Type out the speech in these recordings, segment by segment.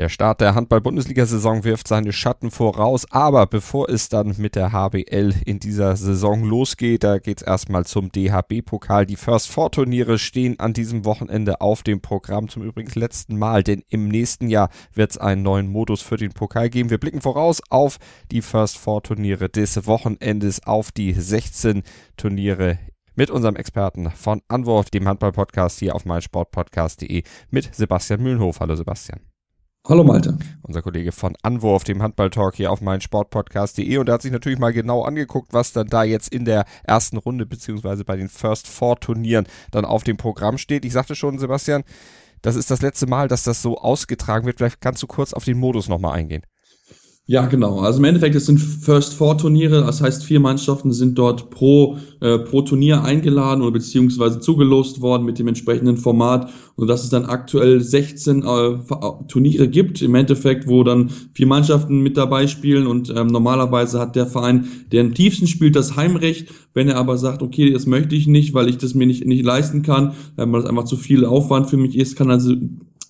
Der Start der Handball-Bundesliga-Saison wirft seine Schatten voraus, aber bevor es dann mit der HBL in dieser Saison losgeht, da geht es erstmal zum DHB-Pokal. Die First Four Turniere stehen an diesem Wochenende auf dem Programm zum übrigens letzten Mal, denn im nächsten Jahr wird es einen neuen Modus für den Pokal geben. Wir blicken voraus auf die First Four Turniere des Wochenendes, auf die 16 Turniere mit unserem Experten von Anwurf, dem Handball-Podcast hier auf meinsportpodcast.de mit Sebastian Mühlenhof. Hallo Sebastian. Hallo Malte. Unser Kollege von Anwurf, dem Handball-Talk hier auf meinsportpodcast.de und er hat sich natürlich mal genau angeguckt, was dann da jetzt in der ersten Runde beziehungsweise bei den First Four Turnieren dann auf dem Programm steht. Ich sagte schon, Sebastian, das ist das letzte Mal, dass das so ausgetragen wird. Vielleicht kannst du kurz auf den Modus nochmal eingehen. Ja, genau. Also im Endeffekt, es sind First Four Turniere, das heißt, vier Mannschaften sind dort pro, äh, pro Turnier eingeladen oder beziehungsweise zugelost worden mit dem entsprechenden Format, und dass es dann aktuell 16 äh, Turniere gibt, im Endeffekt, wo dann vier Mannschaften mit dabei spielen und ähm, normalerweise hat der Verein, der am tiefsten spielt, das Heimrecht. Wenn er aber sagt, okay, das möchte ich nicht, weil ich das mir nicht, nicht leisten kann, äh, weil das einfach zu viel Aufwand für mich ist, kann also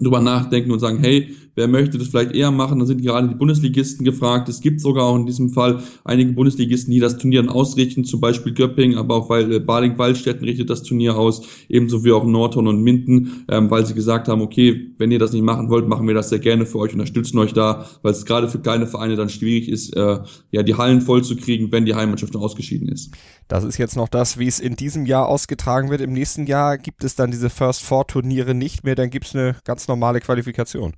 drüber nachdenken und sagen, hey, wer möchte das vielleicht eher machen, dann sind gerade die Bundesligisten gefragt. Es gibt sogar auch in diesem Fall einige Bundesligisten, die das Turnier dann ausrichten, zum Beispiel Göpping, aber auch weil äh, Baling-Waldstätten richtet das Turnier aus, ebenso wie auch Nordhorn und Minden, ähm, weil sie gesagt haben, okay, wenn ihr das nicht machen wollt, machen wir das sehr gerne für euch, unterstützen euch da, weil es gerade für kleine Vereine dann schwierig ist, äh, ja, die Hallen voll zu kriegen, wenn die Heimmannschaft schon ausgeschieden ist. Das ist jetzt noch das, wie es in diesem Jahr ausgetragen wird. Im nächsten Jahr gibt es dann diese First Four Turniere nicht mehr, dann gibt es eine ganz normale Qualifikation.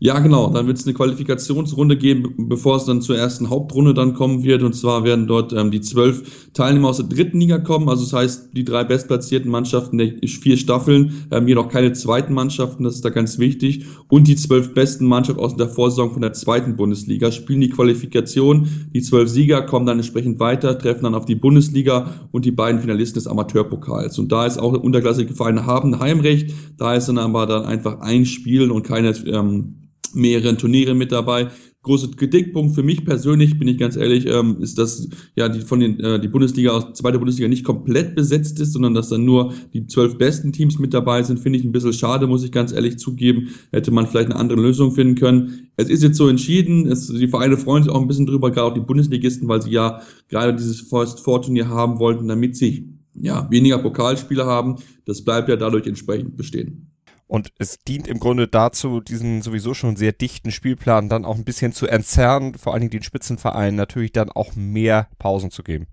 Ja, genau. Dann wird es eine Qualifikationsrunde geben, bevor es dann zur ersten Hauptrunde dann kommen wird. Und zwar werden dort ähm, die zwölf Teilnehmer aus der dritten Liga kommen. Also das heißt, die drei bestplatzierten Mannschaften der vier Staffeln, ähm, jedoch keine zweiten Mannschaften, das ist da ganz wichtig. Und die zwölf besten Mannschaften aus der Vorsaison von der zweiten Bundesliga spielen die Qualifikation. Die zwölf Sieger kommen dann entsprechend weiter, treffen dann auf die Bundesliga und die beiden Finalisten des Amateurpokals. Und da ist auch unterklassige Vereine haben Heimrecht. Da ist dann aber dann einfach ein Spiel und keine ähm, mehreren Turniere mit dabei. Großer Kritikpunkt für mich persönlich, bin ich ganz ehrlich, ähm, ist, dass ja die von den äh, die Bundesliga aus zweite Bundesliga nicht komplett besetzt ist, sondern dass dann nur die zwölf besten Teams mit dabei sind, finde ich ein bisschen schade, muss ich ganz ehrlich zugeben. Hätte man vielleicht eine andere Lösung finden können. Es ist jetzt so entschieden, es, die Vereine freuen sich auch ein bisschen drüber, gerade auch die Bundesligisten, weil sie ja gerade dieses First Four Turnier haben wollten, damit sie ja weniger Pokalspiele haben. Das bleibt ja dadurch entsprechend bestehen. Und es dient im Grunde dazu, diesen sowieso schon sehr dichten Spielplan dann auch ein bisschen zu entzerren, vor allen Dingen den Spitzenvereinen natürlich dann auch mehr Pausen zu geben.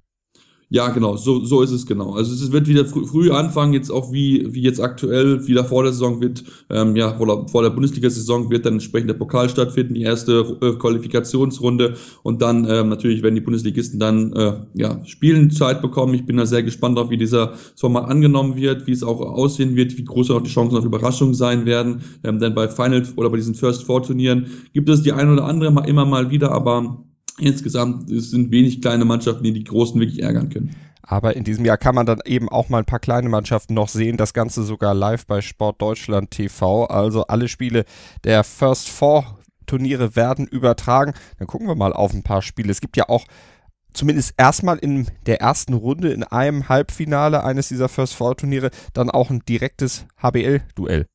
Ja, genau, so, so ist es genau. Also es wird wieder früh, früh anfangen, jetzt auch wie, wie jetzt aktuell, wieder vor der Saison wird, ähm, ja, vor der, vor der Bundesliga-Saison wird dann entsprechend der Pokal stattfinden, die erste äh, Qualifikationsrunde und dann ähm, natürlich werden die Bundesligisten dann äh, ja, Spielenzeit bekommen. Ich bin da sehr gespannt auf, wie dieser Sommer angenommen wird, wie es auch aussehen wird, wie groß auch die Chancen auf Überraschung sein werden. Ähm, denn bei Final oder bei diesen First Four Turnieren gibt es die ein oder andere mal immer mal wieder, aber insgesamt sind wenig kleine Mannschaften, die die Großen wirklich ärgern können. Aber in diesem Jahr kann man dann eben auch mal ein paar kleine Mannschaften noch sehen. Das Ganze sogar live bei Sport Deutschland TV. Also alle Spiele der First Four Turniere werden übertragen. Dann gucken wir mal auf ein paar Spiele. Es gibt ja auch zumindest erstmal in der ersten Runde in einem Halbfinale eines dieser First Four Turniere dann auch ein direktes HBL-Duell.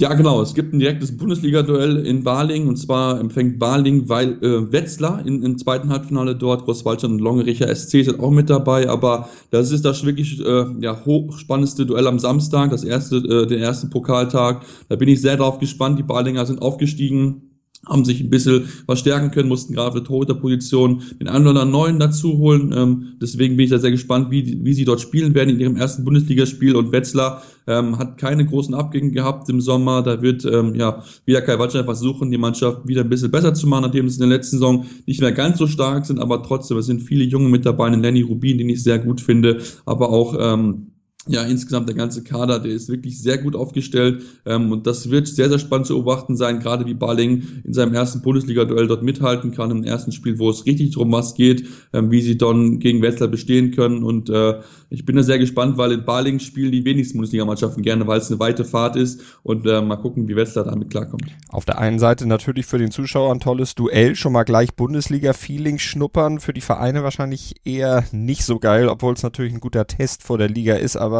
Ja, genau. Es gibt ein direktes Bundesliga-Duell in Baling und zwar empfängt Baling weil, äh, Wetzlar in, im zweiten Halbfinale dort. Großwaldstadt und Longericher SC sind auch mit dabei, aber das ist das wirklich äh, ja, hochspannendste Duell am Samstag, das erste, äh, der erste Pokaltag. Da bin ich sehr drauf gespannt. Die Balinger sind aufgestiegen haben sich ein bisschen was stärken können, mussten gerade für Torhüterposition den einen oder neuen dazu holen. Ähm, deswegen bin ich da sehr gespannt, wie, wie sie dort spielen werden in ihrem ersten Bundesligaspiel. Und Wetzlar ähm, hat keine großen Abgänge gehabt im Sommer. Da wird ähm, ja wieder Kai Watschner versuchen, die Mannschaft wieder ein bisschen besser zu machen, nachdem sie in der letzten Saison nicht mehr ganz so stark sind, aber trotzdem, es sind viele Junge mit dabei, einen Lenny Rubin, den ich sehr gut finde, aber auch ähm, ja, insgesamt der ganze Kader, der ist wirklich sehr gut aufgestellt ähm, und das wird sehr, sehr spannend zu beobachten sein, gerade wie Balling in seinem ersten Bundesliga-Duell dort mithalten kann, im ersten Spiel, wo es richtig drum was geht, ähm, wie sie dann gegen Wetzlar bestehen können und äh, ich bin da sehr gespannt, weil in Balingen spielen die wenigsten Bundesligamannschaften gerne, weil es eine weite Fahrt ist und äh, mal gucken, wie Wetzlar damit klarkommt. Auf der einen Seite natürlich für den Zuschauer ein tolles Duell, schon mal gleich Bundesliga-Feeling schnuppern, für die Vereine wahrscheinlich eher nicht so geil, obwohl es natürlich ein guter Test vor der Liga ist, aber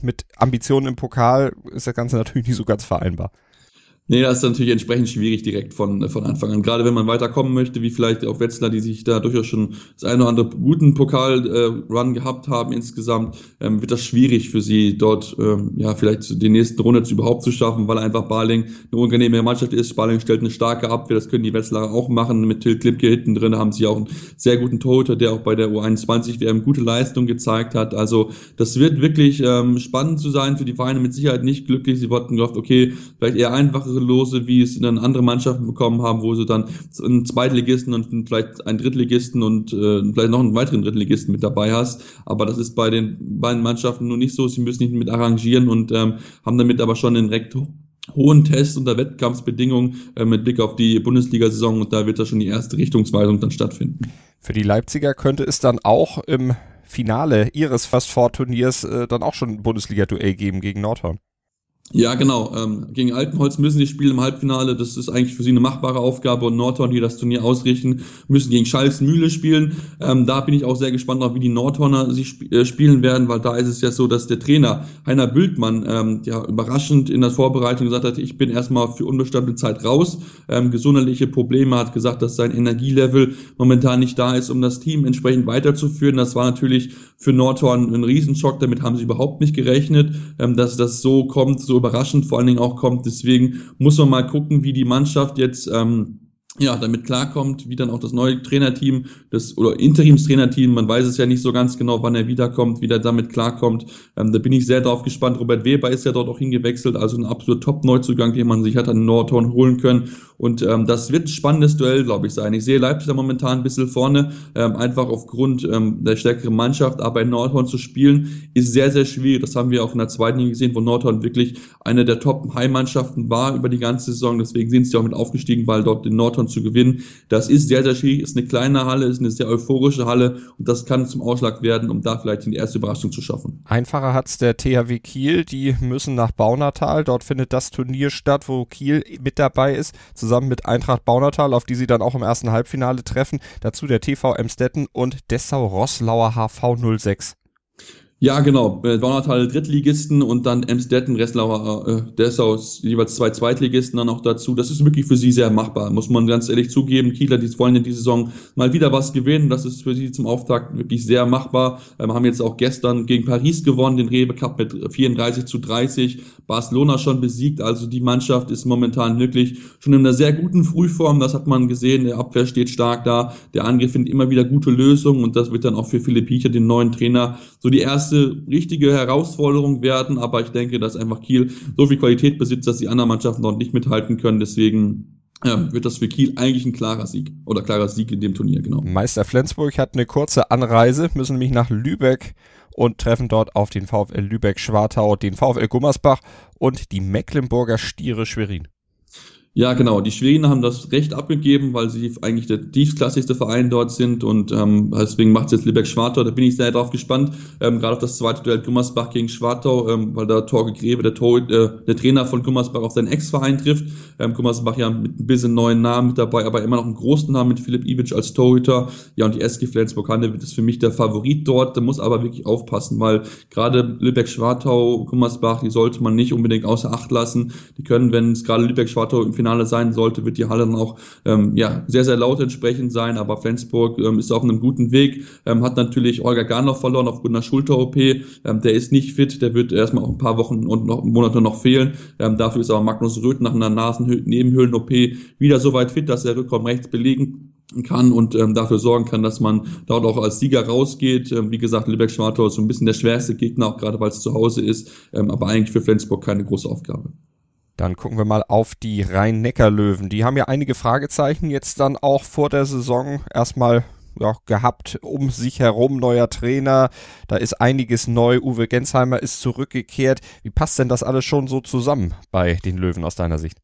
mit Ambitionen im Pokal ist das Ganze natürlich nicht so ganz vereinbar. Nee, das ist natürlich entsprechend schwierig direkt von, von Anfang an. Gerade wenn man weiterkommen möchte, wie vielleicht auch Wetzlar, die sich da durchaus schon das eine oder andere guten Pokal-Run äh, gehabt haben insgesamt, ähm, wird das schwierig für sie dort, ähm, ja, vielleicht die nächste Runde zu überhaupt zu schaffen, weil einfach Baling eine unangenehme Mannschaft ist. Baling stellt eine starke Abwehr, das können die Wetzlarer auch machen. Mit Till Klimke hinten drin haben sie auch einen sehr guten Torhüter, der auch bei der U21 WM gute Leistung gezeigt hat. Also das wird wirklich ähm, spannend zu sein für die Vereine, mit Sicherheit nicht glücklich. Sie wollten gehofft, okay, vielleicht eher einfache Lose, wie es dann andere Mannschaften bekommen haben, wo sie dann einen Zweitligisten und vielleicht einen Drittligisten und äh, vielleicht noch einen weiteren Drittligisten mit dabei hast. Aber das ist bei den beiden Mannschaften nur nicht so. Sie müssen nicht mit arrangieren und ähm, haben damit aber schon den recht hohen Test unter Wettkampfsbedingungen äh, mit Blick auf die Bundesliga-Saison und da wird da schon die erste Richtungsweisung dann stattfinden. Für die Leipziger könnte es dann auch im Finale ihres Fast Four Turniers äh, dann auch schon ein Bundesliga-Duell geben gegen Nordhorn. Ja, genau. Ähm, gegen Altenholz müssen sie spielen im Halbfinale. Das ist eigentlich für sie eine machbare Aufgabe. Und Nordhorn, die das Turnier ausrichten, müssen gegen Schalks Mühle spielen. Ähm, da bin ich auch sehr gespannt darauf, wie die Nordhorner sich sp äh, spielen werden, weil da ist es ja so, dass der Trainer Heiner Bültmann ähm, ja überraschend in der Vorbereitung gesagt hat, ich bin erstmal für unbestimmte Zeit raus. Ähm, gesundheitliche Probleme hat gesagt, dass sein Energielevel momentan nicht da ist, um das Team entsprechend weiterzuführen. Das war natürlich für Nordhorn ein Riesenschock. Damit haben sie überhaupt nicht gerechnet, ähm, dass das so kommt, so überraschend vor allen Dingen auch kommt. Deswegen muss man mal gucken, wie die Mannschaft jetzt ähm, ja, damit klarkommt, wie dann auch das neue Trainerteam, das oder Interimstrainerteam, man weiß es ja nicht so ganz genau, wann er wiederkommt, wie der damit klarkommt. Ähm, da bin ich sehr drauf gespannt. Robert Weber ist ja dort auch hingewechselt, also ein absoluter Top-Neuzugang, den man sich hat an Nordhorn holen können. Und ähm, das wird ein spannendes Duell, glaube ich, sein. Ich sehe Leipzig da momentan ein bisschen vorne, ähm, einfach aufgrund ähm, der stärkeren Mannschaft, aber in Nordhorn zu spielen, ist sehr, sehr schwierig. Das haben wir auch in der zweiten Liga gesehen, wo Nordhorn wirklich eine der Top-High-Mannschaften war über die ganze Saison. Deswegen sind sie auch mit aufgestiegen, weil dort in Nordhorn zu gewinnen. Das ist sehr, sehr schwierig, ist eine kleine Halle, ist eine sehr euphorische Halle und das kann zum Ausschlag werden, um da vielleicht die erste Überraschung zu schaffen. Einfacher hat es der THW Kiel, die müssen nach Baunatal. Dort findet das Turnier statt, wo Kiel mit dabei ist, zusammen mit Eintracht Baunatal, auf die sie dann auch im ersten Halbfinale treffen. Dazu der TV Emstetten und Dessau Rosslauer HV 06. Ja, genau. Äh, Donnertal Drittligisten und dann Emsdetten, Resslauer, äh, Dessau jeweils zwei Zweitligisten dann noch dazu. Das ist wirklich für sie sehr machbar, muss man ganz ehrlich zugeben. Kieler, die wollen in dieser Saison mal wieder was gewinnen. Das ist für sie zum Auftakt wirklich sehr machbar. Ähm, haben jetzt auch gestern gegen Paris gewonnen, den Rewe Cup mit 34 zu 30. Barcelona schon besiegt. Also die Mannschaft ist momentan wirklich schon in einer sehr guten Frühform. Das hat man gesehen. Der Abwehr steht stark da. Der Angriff findet immer wieder gute Lösungen und das wird dann auch für Philipp Piecher, den neuen Trainer, so die erste erste richtige Herausforderung werden, aber ich denke, dass einfach Kiel so viel Qualität besitzt, dass die anderen Mannschaften dort nicht mithalten können. Deswegen ja, wird das für Kiel eigentlich ein klarer Sieg oder klarer Sieg in dem Turnier, genau. Meister Flensburg hat eine kurze Anreise, müssen nämlich nach Lübeck und treffen dort auf den VfL Lübeck-Schwartau, den VfL Gummersbach und die Mecklenburger Stiere Schwerin. Ja, genau. Die Schweriner haben das Recht abgegeben, weil sie eigentlich der tiefklassigste Verein dort sind und ähm, deswegen macht es jetzt Lübeck-Schwartau. Da bin ich sehr drauf gespannt, ähm, gerade auf das zweite Duell Gummersbach gegen Schwartau, ähm, weil da Torge Grebe, der, Tor, äh, der Trainer von Gummersbach, auf seinen Ex-Verein trifft. Ähm, Gummersbach ja mit ein bisschen neuen Namen mit dabei, aber immer noch einen großen Namen mit Philipp Iwic als Torhüter. Ja, und die SG Flensburg-Hanne ist für mich der Favorit dort. Da muss aber wirklich aufpassen, weil gerade Lübeck-Schwartau, Gummersbach, die sollte man nicht unbedingt außer Acht lassen. Die können, wenn es gerade Lübeck-Schwartau im Finale sein sollte, wird die Halle dann auch ähm, ja, sehr, sehr laut entsprechend sein. Aber Flensburg ähm, ist auf einem guten Weg, ähm, hat natürlich Olga Garnow verloren aufgrund einer Schulter-OP. Ähm, der ist nicht fit, der wird erstmal auch ein paar Wochen und noch Monate noch fehlen. Ähm, dafür ist aber Magnus Röth nach einer Nasennebenhöhlen-OP wieder so weit fit, dass er Rückraum rechts belegen kann und ähm, dafür sorgen kann, dass man dort auch als Sieger rausgeht. Ähm, wie gesagt, Lübeck-Schwartau ist so ein bisschen der schwerste Gegner, auch gerade weil es zu Hause ist, ähm, aber eigentlich für Flensburg keine große Aufgabe. Dann gucken wir mal auf die Rhein-Neckar-Löwen. Die haben ja einige Fragezeichen jetzt dann auch vor der Saison erstmal ja, gehabt um sich herum, neuer Trainer, da ist einiges neu, Uwe Gensheimer ist zurückgekehrt. Wie passt denn das alles schon so zusammen bei den Löwen aus deiner Sicht?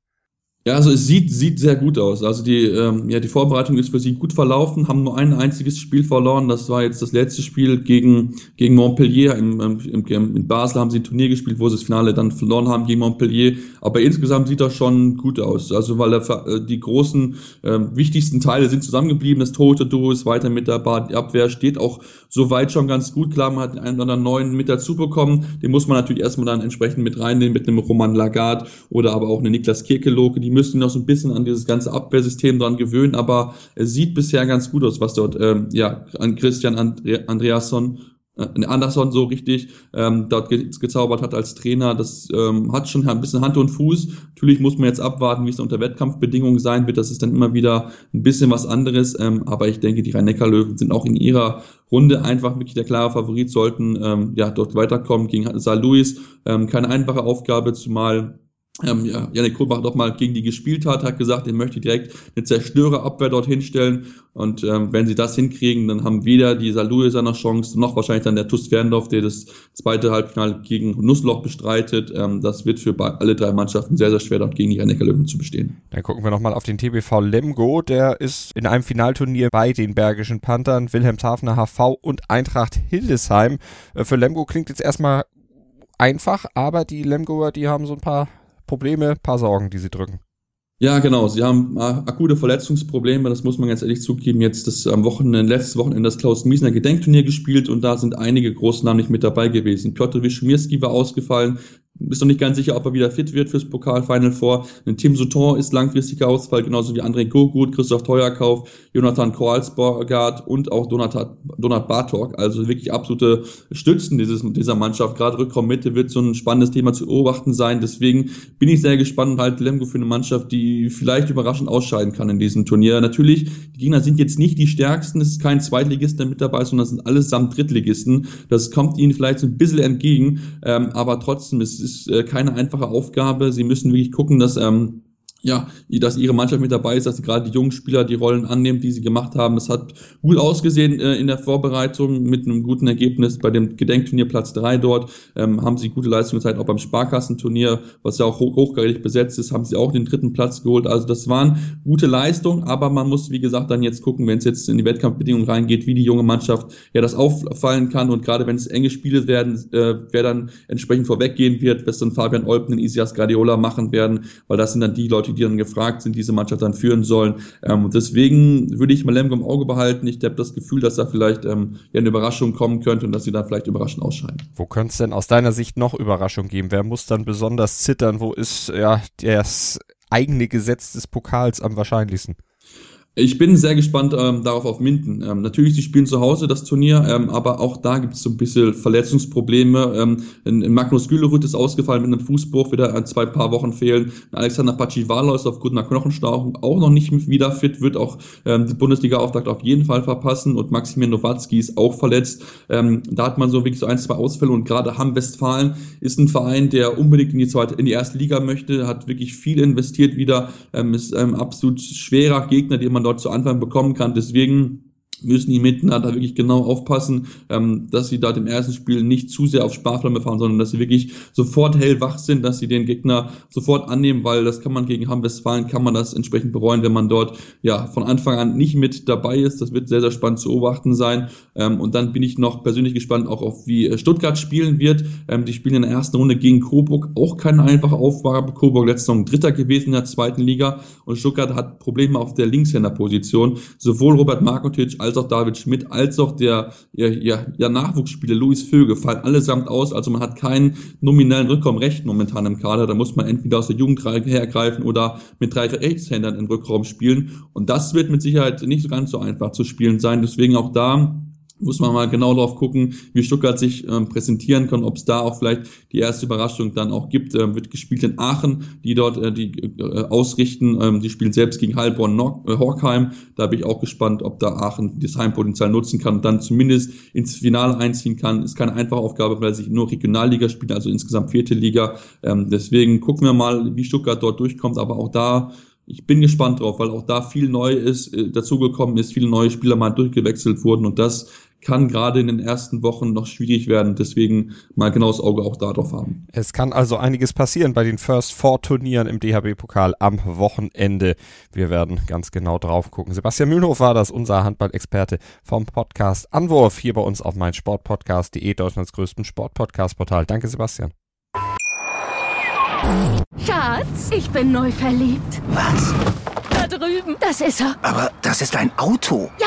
Ja, also es sieht, sieht sehr gut aus. Also die, ähm, ja, die Vorbereitung ist für sie gut verlaufen, haben nur ein einziges Spiel verloren. Das war jetzt das letzte Spiel gegen, gegen Montpellier. Im, im, im, in Basel haben sie ein Turnier gespielt, wo sie das Finale dann verloren haben gegen Montpellier. Aber insgesamt sieht das schon gut aus. Also weil der, äh, die großen, äh, wichtigsten Teile sind zusammengeblieben. Das tote Duo ist weiter mit dabei. Die Abwehr steht auch soweit schon ganz gut. Klar, man hat einen oder anderen neuen mit dazu bekommen. Den muss man natürlich erstmal dann entsprechend mit reinnehmen, mit einem Roman Lagarde oder aber auch eine Niklas Kirkeloke. Die müssen noch so ein bisschen an dieses ganze Abwehrsystem dran gewöhnen, aber es sieht bisher ganz gut aus, was dort ähm, ja an Christian Andre Andreasson Anderson so richtig ähm, dort ge gezaubert hat als Trainer. Das ähm, hat schon ein bisschen Hand und Fuß. Natürlich muss man jetzt abwarten, wie es unter Wettkampfbedingungen sein wird. Das ist dann immer wieder ein bisschen was anderes. Ähm, aber ich denke, die Rhein-Neckar-Löwen sind auch in ihrer Runde einfach wirklich der klare Favorit, sollten ähm, ja dort weiterkommen gegen Saar Louis. Ähm, keine einfache Aufgabe, zumal ähm, ja, Janik Kohlbach doch mal gegen die gespielt hat, hat gesagt, er möchte direkt eine Zerstörerabwehr dort hinstellen. Und ähm, wenn sie das hinkriegen, dann haben weder die Salue seine Chance, noch wahrscheinlich dann der TuS Ferndorf, der das zweite Halbfinale gegen Nussloch bestreitet. Ähm, das wird für alle drei Mannschaften sehr, sehr schwer, dort gegen die Rennecker Löwen zu bestehen. Dann gucken wir nochmal auf den TBV Lemgo. Der ist in einem Finalturnier bei den Bergischen Panthern, Wilhelmshavener HV und Eintracht Hildesheim. Äh, für Lemgo klingt jetzt erstmal einfach, aber die Lemgoer, die haben so ein paar Probleme, paar Sorgen, die sie drücken. Ja, genau. Sie haben äh, akute Verletzungsprobleme. Das muss man ganz ehrlich zugeben. Jetzt das am Wochenende, letztes Wochenende das Klaus Miesner Gedenkturnier gespielt und da sind einige Großnamen nicht mit dabei gewesen. Piotr Wischmirski war ausgefallen ist noch nicht ganz sicher, ob er wieder fit wird fürs Pokalfinal vor. Tim Sutton ist langfristiger Ausfall, genauso wie André Gogut, Christoph Teuerkauf, Jonathan Koralsborgard und auch Donat, Bartok. Also wirklich absolute Stützen dieses, dieser Mannschaft. Gerade Rückraummitte wird so ein spannendes Thema zu beobachten sein. Deswegen bin ich sehr gespannt und halte Lemgo für eine Mannschaft, die vielleicht überraschend ausscheiden kann in diesem Turnier. Natürlich, die Gegner sind jetzt nicht die stärksten. Es ist kein Zweitligist, mit dabei sondern es sind allesamt Drittligisten. Das kommt ihnen vielleicht so ein bisschen entgegen. Ähm, aber trotzdem ist ist äh, keine einfache Aufgabe. Sie müssen wirklich gucken, dass ähm, ja, dass ihre Mannschaft mit dabei ist, dass sie gerade die jungen Spieler die Rollen annehmen, die sie gemacht haben. Es hat gut ausgesehen äh, in der Vorbereitung mit einem guten Ergebnis bei dem Gedenkturnier Platz drei dort. Ähm, haben sie gute Leistungen gezeigt, auch beim Sparkassenturnier, was ja auch hoch, hochgradig besetzt ist, haben sie auch den dritten Platz geholt. Also das waren gute Leistungen, aber man muss, wie gesagt, dann jetzt gucken, wenn es jetzt in die Wettkampfbedingungen reingeht, wie die junge Mannschaft ja das auffallen kann und gerade wenn es enge Spiele werden, äh, wer dann entsprechend vorweggehen wird, was dann Fabian Olpen und Isias Guardiola machen werden, weil das sind dann die Leute, Leute, die dann gefragt sind, diese Mannschaft dann führen sollen. Ähm, deswegen würde ich mal Lemgo im Auge behalten. Ich habe das Gefühl, dass da vielleicht ähm, ja eine Überraschung kommen könnte und dass sie dann vielleicht überraschend ausscheiden. Wo könnte es denn aus deiner Sicht noch Überraschung geben? Wer muss dann besonders zittern? Wo ist ja das eigene Gesetz des Pokals am wahrscheinlichsten? Ich bin sehr gespannt ähm, darauf auf Minden. Ähm, natürlich, sie spielen zu Hause das Turnier, ähm, aber auch da gibt es so ein bisschen Verletzungsprobleme. Ähm, Magnus Gülerud ist ausgefallen mit einem Fußbruch, wird er ein, zwei paar Wochen fehlen. Alexander Pacivala ist aufgrund einer Knochenstauchung auch noch nicht wieder fit, wird auch ähm, die Bundesliga-Auftakt auf jeden Fall verpassen und Maximilian Nowatzki ist auch verletzt. Ähm, da hat man so wirklich so ein, zwei Ausfälle und gerade Hamm Westfalen ist ein Verein, der unbedingt in die zweite, in die erste Liga möchte, hat wirklich viel investiert wieder, ähm, ist ähm, absolut schwerer Gegner, den man dort zu Anfang bekommen kann. Deswegen müssen die Mitner da wirklich genau aufpassen, ähm, dass sie da im ersten Spiel nicht zu sehr auf Sparflamme fahren, sondern dass sie wirklich sofort hellwach sind, dass sie den Gegner sofort annehmen, weil das kann man gegen Hamm-Westfalen, kann man das entsprechend bereuen, wenn man dort ja von Anfang an nicht mit dabei ist. Das wird sehr, sehr spannend zu beobachten sein. Ähm, und dann bin ich noch persönlich gespannt auch auf, wie äh, Stuttgart spielen wird. Ähm, die spielen in der ersten Runde gegen Coburg, auch keine einfache Aufgabe. Coburg letzte Saison Dritter gewesen in der zweiten Liga und Stuttgart hat Probleme auf der Linkshänderposition. Sowohl Robert Markotic als als auch David Schmidt, als auch der ja, ja, ja, Nachwuchsspieler Luis Vöge fallen allesamt aus. Also man hat keinen nominellen Rückraumrecht momentan im Kader. Da muss man entweder aus der Jugend hergreifen oder mit drei Rechtshändern im Rückraum spielen. Und das wird mit Sicherheit nicht ganz so einfach zu spielen sein. Deswegen auch da muss man mal genau drauf gucken, wie Stuttgart sich ähm, präsentieren kann, ob es da auch vielleicht die erste Überraschung dann auch gibt. Ähm, wird gespielt in Aachen, die dort äh, die äh, ausrichten. Ähm, die spielen selbst gegen Heilbronn äh, Horkheim. Da bin ich auch gespannt, ob da Aachen das Heimpotenzial nutzen kann und dann zumindest ins Finale einziehen kann. Ist keine einfache Aufgabe, weil sie nur Regionalliga spielen, also insgesamt vierte Liga. Ähm, deswegen gucken wir mal, wie Stuttgart dort durchkommt. Aber auch da ich bin gespannt drauf, weil auch da viel neu ist, äh, dazugekommen ist, viele neue Spieler mal durchgewechselt wurden und das kann gerade in den ersten Wochen noch schwierig werden. Deswegen mal genaues Auge auch darauf haben. Es kann also einiges passieren bei den First Four Turnieren im DHB-Pokal am Wochenende. Wir werden ganz genau drauf gucken. Sebastian Mühlenhof war das, unser Handballexperte vom Podcast Anwurf hier bei uns auf meinsportpodcast.de, Deutschlands größten Sportpodcast-Portal. Danke, Sebastian. Schatz, ich bin neu verliebt. Was? Da drüben. Das ist er. Aber das ist ein Auto. Ja,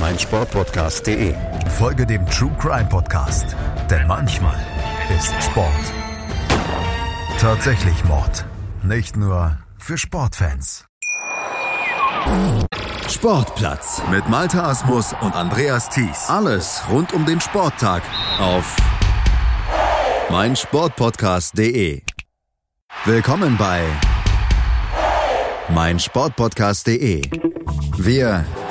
meinsportpodcast.de. Folge dem True Crime Podcast, denn manchmal ist Sport tatsächlich Mord. Nicht nur für Sportfans. Sportplatz mit Malte Asmus und Andreas Thies. Alles rund um den Sporttag auf meinsportpodcast.de. Willkommen bei meinsportpodcast.de. Wir